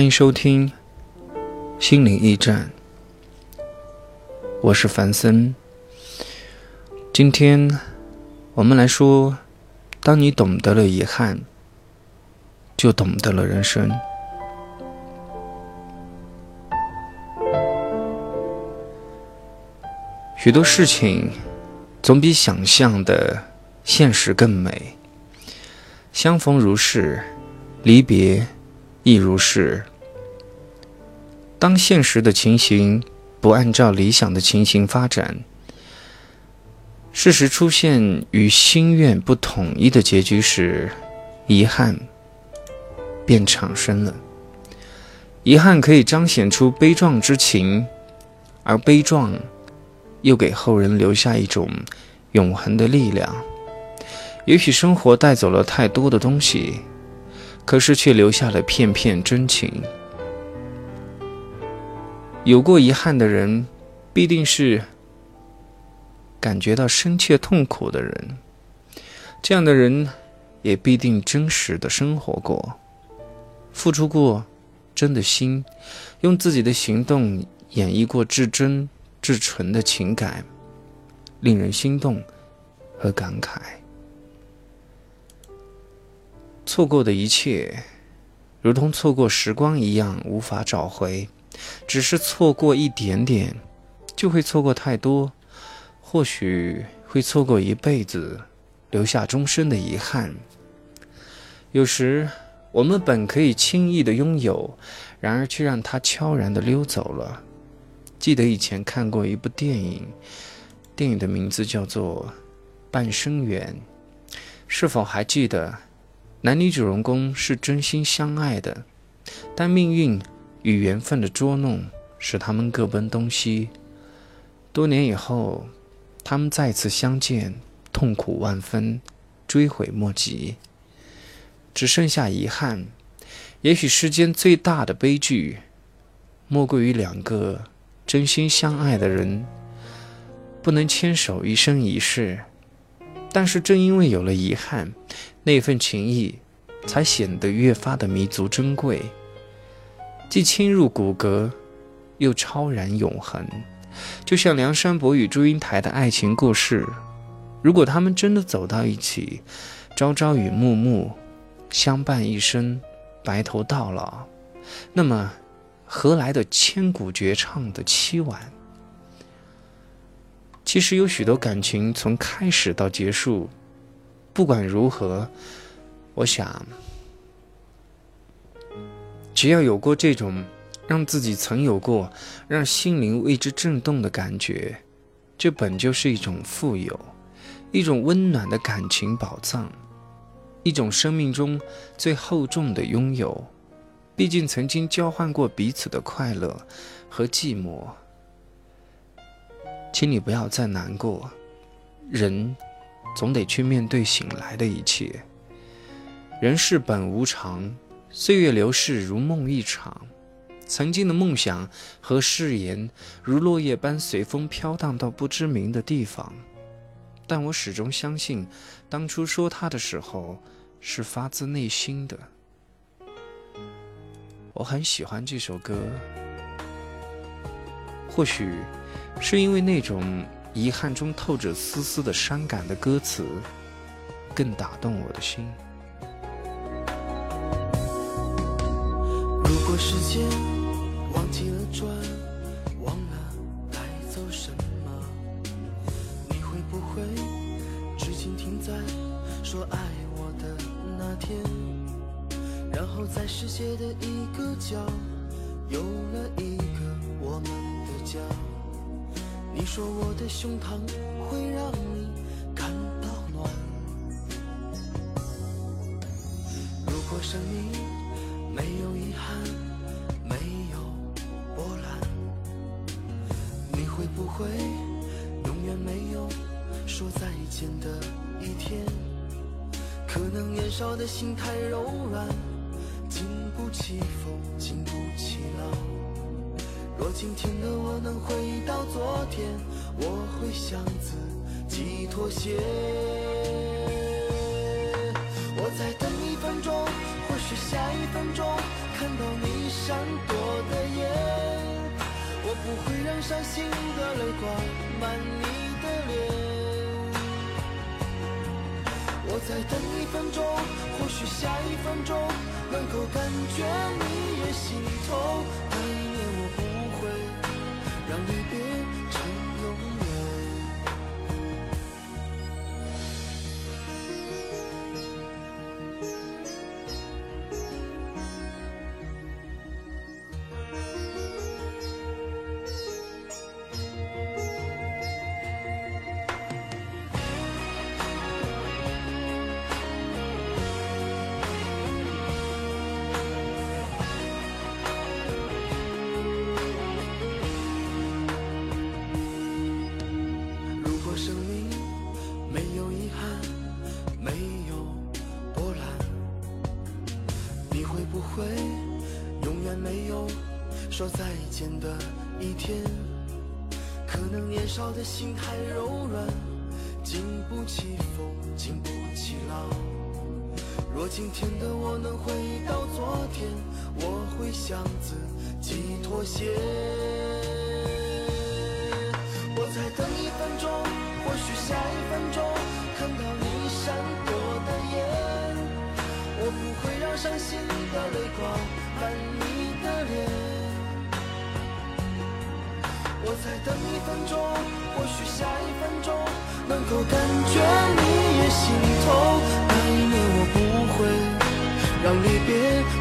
欢迎收听心灵驿站，我是凡森。今天我们来说，当你懂得了遗憾，就懂得了人生。许多事情总比想象的现实更美。相逢如是，离别亦如是。当现实的情形不按照理想的情形发展，事实出现与心愿不统一的结局时，遗憾便产生了。遗憾可以彰显出悲壮之情，而悲壮。又给后人留下一种永恒的力量。也许生活带走了太多的东西，可是却留下了片片真情。有过遗憾的人，必定是感觉到深切痛苦的人。这样的人，也必定真实的生活过，付出过真的心，用自己的行动演绎过至真。至纯的情感，令人心动和感慨。错过的一切，如同错过时光一样，无法找回。只是错过一点点，就会错过太多，或许会错过一辈子，留下终身的遗憾。有时，我们本可以轻易的拥有，然而却让它悄然的溜走了。记得以前看过一部电影，电影的名字叫做《半生缘》。是否还记得，男女主人公是真心相爱的，但命运与缘分的捉弄使他们各奔东西。多年以后，他们再次相见，痛苦万分，追悔莫及，只剩下遗憾。也许世间最大的悲剧，莫过于两个。真心相爱的人不能牵手一生一世，但是正因为有了遗憾，那份情谊才显得越发的弥足珍贵，既侵入骨骼，又超然永恒。就像梁山伯与祝英台的爱情故事，如果他们真的走到一起，朝朝与暮暮，相伴一生，白头到老，那么。何来的千古绝唱的凄婉？其实有许多感情从开始到结束，不管如何，我想，只要有过这种让自己曾有过、让心灵为之震动的感觉，这本就是一种富有，一种温暖的感情宝藏，一种生命中最厚重的拥有。毕竟曾经交换过彼此的快乐和寂寞，请你不要再难过。人总得去面对醒来的一切。人世本无常，岁月流逝如梦一场。曾经的梦想和誓言，如落叶般随风飘荡到不知名的地方。但我始终相信，当初说他的时候，是发自内心的。我很喜欢这首歌，或许是因为那种遗憾中透着丝丝的伤感的歌词，更打动我的心。时间忘记了转，忘了带走什么，你会不会至今停在说爱我的那天？然后在世界的一个角，有了一个我们的家。你说我的胸膛会让你感到暖。如果生命没有遗憾，会永远没有说再见的一天？可能年少的心太柔软。经不起风，经不起浪。若今天的我能回到昨天，我会向自己妥协。我再等一分钟，或许下一分钟。看到你闪躲的眼，我不会让伤心的泪挂满你的脸。我再等一分钟，或许下一分钟能够感觉你也心痛。不会永远没有说再见的一天？可能年少的心太柔软，经不起风，经不起浪。若今天的我能回到昨天，我会向自己妥协。等一分钟，或许下一分钟能够感觉你也心痛。那一年我不会让离别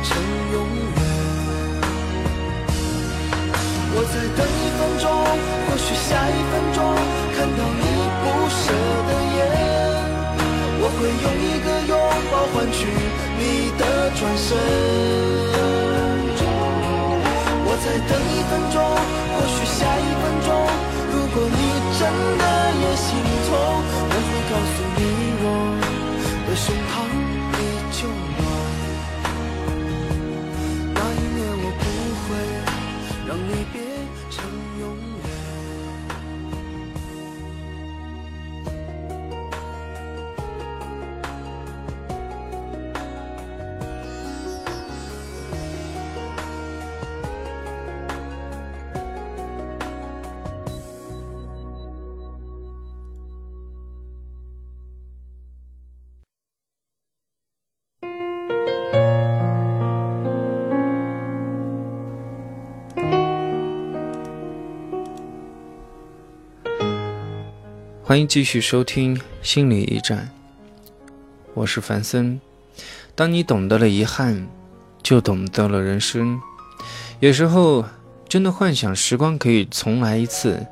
成永远。我再等一分钟，或许下一分钟看到你不舍的眼，我会用一个拥抱换取你的转身。我再等一分钟，欢迎继续收听《心理驿站》，我是樊森。当你懂得了遗憾，就懂得了人生。有时候真的幻想时光可以重来一次，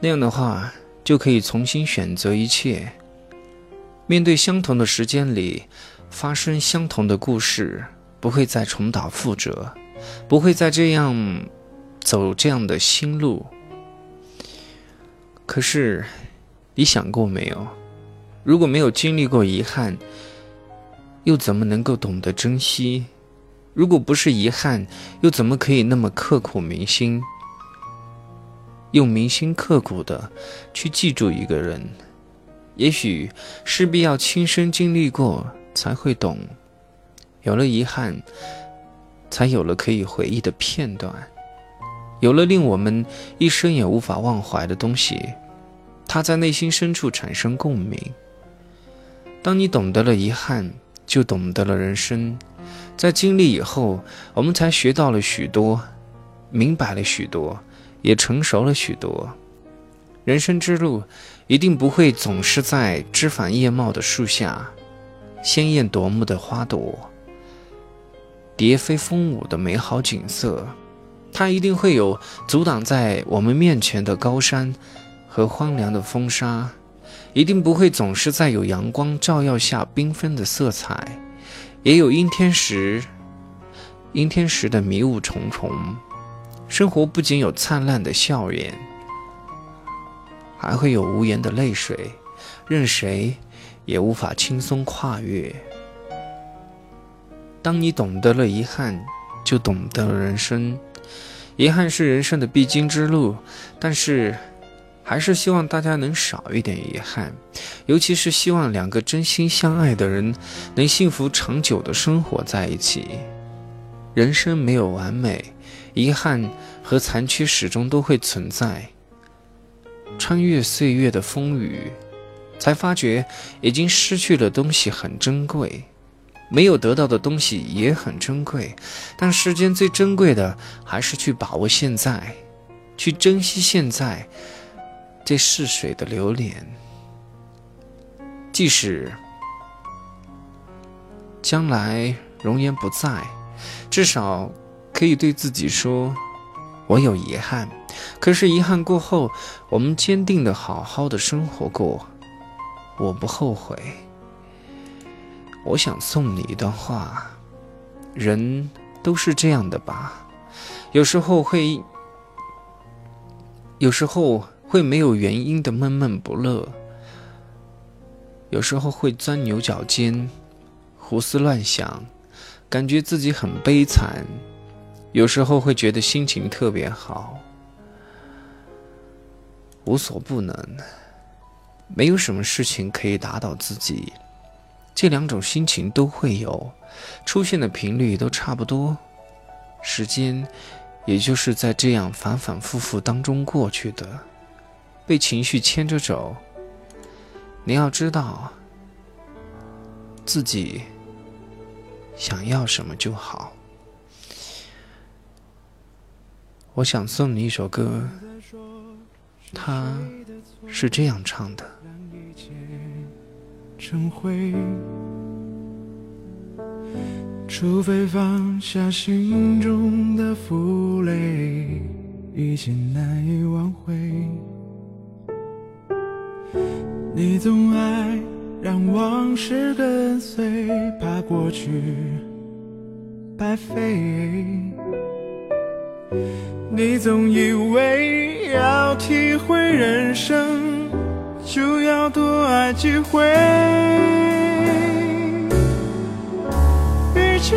那样的话就可以重新选择一切。面对相同的时间里发生相同的故事，不会再重蹈覆辙，不会再这样走这样的心路。可是。你想过没有？如果没有经历过遗憾，又怎么能够懂得珍惜？如果不是遗憾，又怎么可以那么刻骨铭心？用铭心刻骨的去记住一个人，也许势必要亲身经历过才会懂。有了遗憾，才有了可以回忆的片段，有了令我们一生也无法忘怀的东西。他在内心深处产生共鸣。当你懂得了遗憾，就懂得了人生。在经历以后，我们才学到了许多，明白了许多，也成熟了许多。人生之路一定不会总是在枝繁叶茂的树下，鲜艳夺目的花朵，蝶飞风舞的美好景色。它一定会有阻挡在我们面前的高山。和荒凉的风沙，一定不会总是在有阳光照耀下缤纷的色彩，也有阴天时，阴天时的迷雾重重。生活不仅有灿烂的笑颜，还会有无言的泪水，任谁也无法轻松跨越。当你懂得了遗憾，就懂得了人生。遗憾是人生的必经之路，但是。还是希望大家能少一点遗憾，尤其是希望两个真心相爱的人能幸福长久的生活在一起。人生没有完美，遗憾和残缺始终都会存在。穿越岁月的风雨，才发觉已经失去的东西很珍贵，没有得到的东西也很珍贵。但世间最珍贵的，还是去把握现在，去珍惜现在这逝水的流年。即使将来容颜不在。至少可以对自己说：“我有遗憾，可是遗憾过后，我们坚定的好好的生活过，我不后悔。”我想送你一段话：人都是这样的吧，有时候会，有时候会没有原因的闷闷不乐，有时候会钻牛角尖，胡思乱想。感觉自己很悲惨，有时候会觉得心情特别好，无所不能，没有什么事情可以打倒自己。这两种心情都会有，出现的频率都差不多，时间也就是在这样反反复复当中过去的，被情绪牵着走。你要知道，自己。想要什么就好。我想送你一首歌，它是这样唱的：除非放下心中的负累，一切难以挽回。你总爱。让往事跟随，怕过去白费。你总以为要体会人生，就要多爱几回。与其